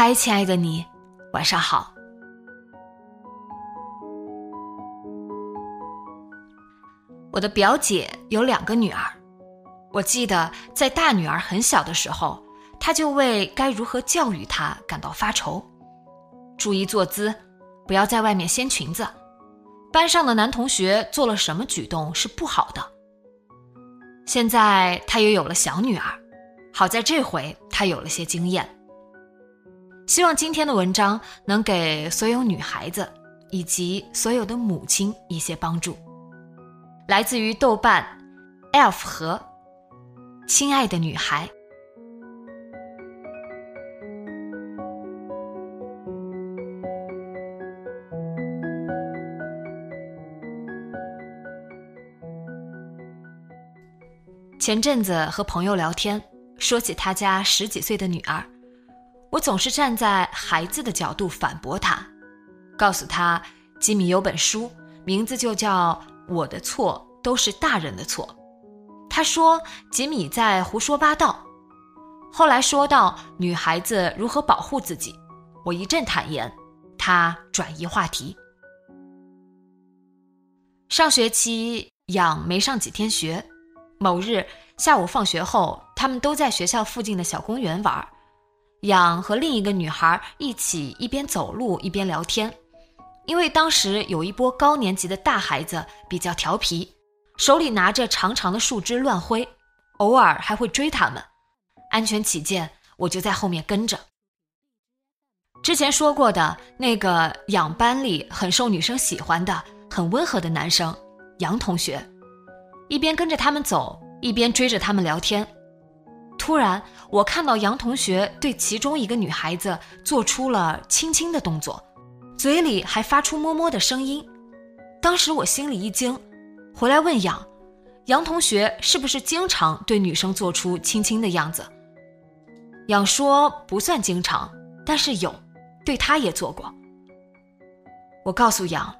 嗨，亲爱的你，晚上好。我的表姐有两个女儿，我记得在大女儿很小的时候，她就为该如何教育她感到发愁。注意坐姿，不要在外面掀裙子。班上的男同学做了什么举动是不好的。现在她也有了小女儿，好在这回她有了些经验。希望今天的文章能给所有女孩子以及所有的母亲一些帮助。来自于豆瓣，Elf 和亲爱的女孩。前阵子和朋友聊天，说起他家十几岁的女儿，我总是站在孩子的角度反驳他，告诉他吉米有本书，名字就叫。我的错都是大人的错，他说吉米在胡说八道。后来说到女孩子如何保护自己，我一阵坦言，他转移话题。上学期养没上几天学，某日下午放学后，他们都在学校附近的小公园玩，养和另一个女孩一起一边走路一边聊天。因为当时有一波高年级的大孩子比较调皮，手里拿着长长的树枝乱挥，偶尔还会追他们。安全起见，我就在后面跟着。之前说过的那个养班里很受女生喜欢的、很温和的男生杨同学，一边跟着他们走，一边追着他们聊天。突然，我看到杨同学对其中一个女孩子做出了亲亲的动作。嘴里还发出摸摸的声音，当时我心里一惊，回来问杨，杨同学是不是经常对女生做出亲亲的样子？杨说不算经常，但是有，对他也做过。我告诉杨，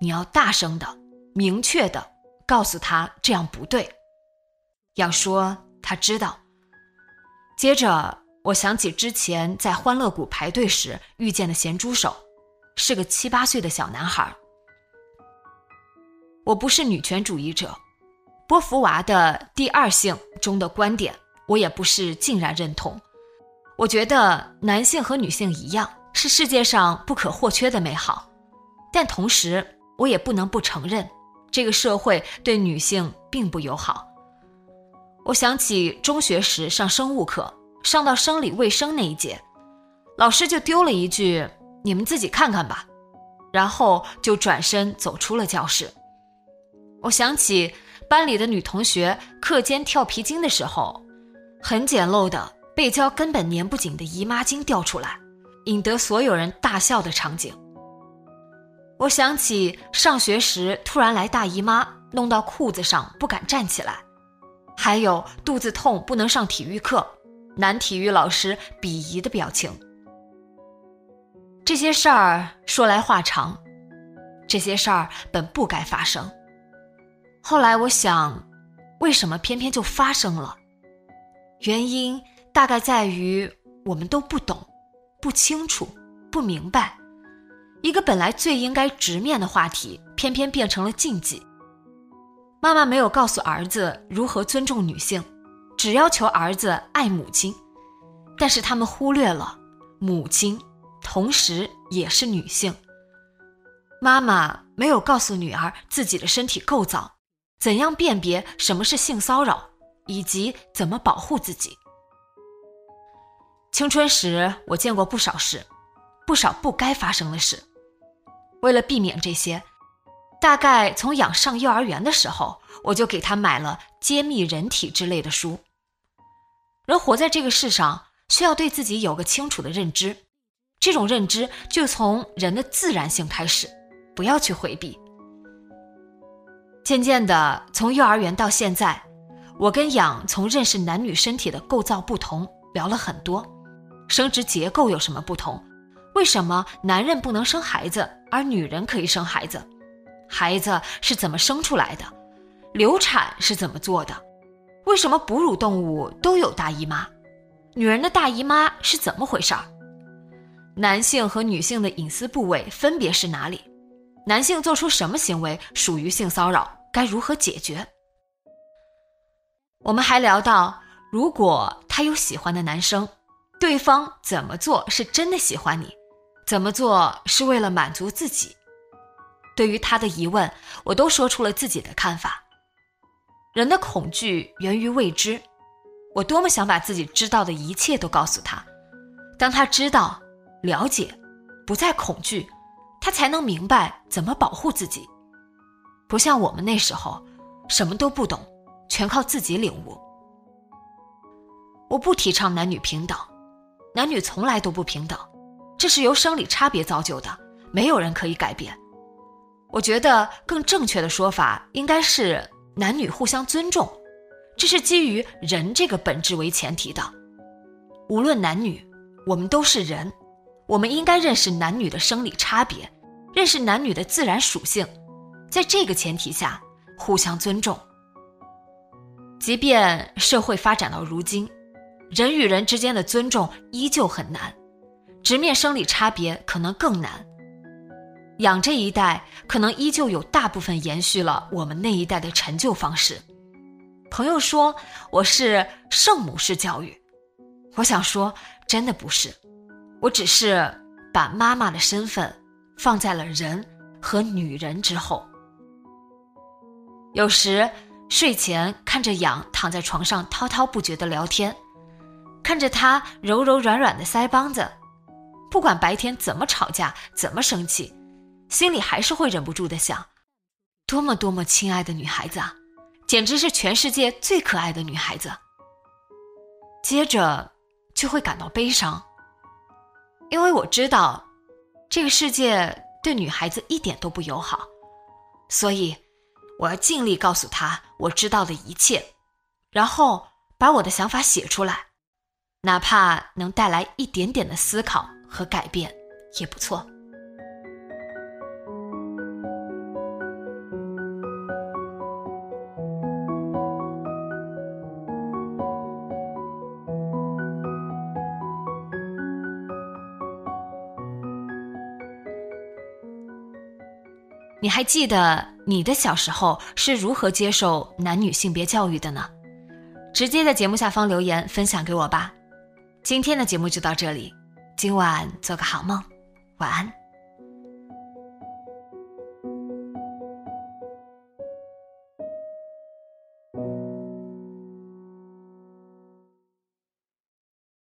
你要大声的、明确的告诉他这样不对。杨说他知道。接着我想起之前在欢乐谷排队时遇见的咸猪手。是个七八岁的小男孩。我不是女权主义者，波伏娃的第二性中的观点，我也不是尽然认同。我觉得男性和女性一样，是世界上不可或缺的美好，但同时，我也不能不承认，这个社会对女性并不友好。我想起中学时上生物课，上到生理卫生那一节，老师就丢了一句。你们自己看看吧，然后就转身走出了教室。我想起班里的女同学课间跳皮筋的时候，很简陋的背胶根本粘不紧的姨妈巾掉出来，引得所有人大笑的场景。我想起上学时突然来大姨妈，弄到裤子上不敢站起来，还有肚子痛不能上体育课，男体育老师鄙夷的表情。这些事儿说来话长，这些事儿本不该发生。后来我想，为什么偏偏就发生了？原因大概在于我们都不懂、不清楚、不明白，一个本来最应该直面的话题，偏偏变成了禁忌。妈妈没有告诉儿子如何尊重女性，只要求儿子爱母亲，但是他们忽略了母亲。同时也是女性。妈妈没有告诉女儿自己的身体构造，怎样辨别什么是性骚扰，以及怎么保护自己。青春时，我见过不少事，不少不该发生的事。为了避免这些，大概从养上幼儿园的时候，我就给他买了《揭秘人体》之类的书。人活在这个世上，需要对自己有个清楚的认知，这种认知就从人的自然性开始。不要去回避。渐渐的，从幼儿园到现在，我跟养从认识男女身体的构造不同聊了很多，生殖结构有什么不同？为什么男人不能生孩子，而女人可以生孩子？孩子是怎么生出来的？流产是怎么做的？为什么哺乳动物都有大姨妈？女人的大姨妈是怎么回事儿？男性和女性的隐私部位分别是哪里？男性做出什么行为属于性骚扰？该如何解决？我们还聊到，如果他有喜欢的男生，对方怎么做是真的喜欢你，怎么做是为了满足自己？对于他的疑问，我都说出了自己的看法。人的恐惧源于未知，我多么想把自己知道的一切都告诉他。当他知道、了解，不再恐惧。他才能明白怎么保护自己，不像我们那时候，什么都不懂，全靠自己领悟。我不提倡男女平等，男女从来都不平等，这是由生理差别造就的，没有人可以改变。我觉得更正确的说法应该是男女互相尊重，这是基于人这个本质为前提的。无论男女，我们都是人。我们应该认识男女的生理差别，认识男女的自然属性，在这个前提下互相尊重。即便社会发展到如今，人与人之间的尊重依旧很难，直面生理差别可能更难。养这一代可能依旧有大部分延续了我们那一代的陈旧方式。朋友说我是圣母式教育，我想说真的不是。我只是把妈妈的身份放在了人和女人之后。有时睡前看着养躺在床上滔滔不绝的聊天，看着他柔柔软软的腮帮子，不管白天怎么吵架、怎么生气，心里还是会忍不住的想：多么多么亲爱的女孩子啊，简直是全世界最可爱的女孩子。接着就会感到悲伤。因为我知道，这个世界对女孩子一点都不友好，所以我要尽力告诉她我知道的一切，然后把我的想法写出来，哪怕能带来一点点的思考和改变，也不错。你还记得你的小时候是如何接受男女性别教育的呢？直接在节目下方留言分享给我吧。今天的节目就到这里，今晚做个好梦，晚安。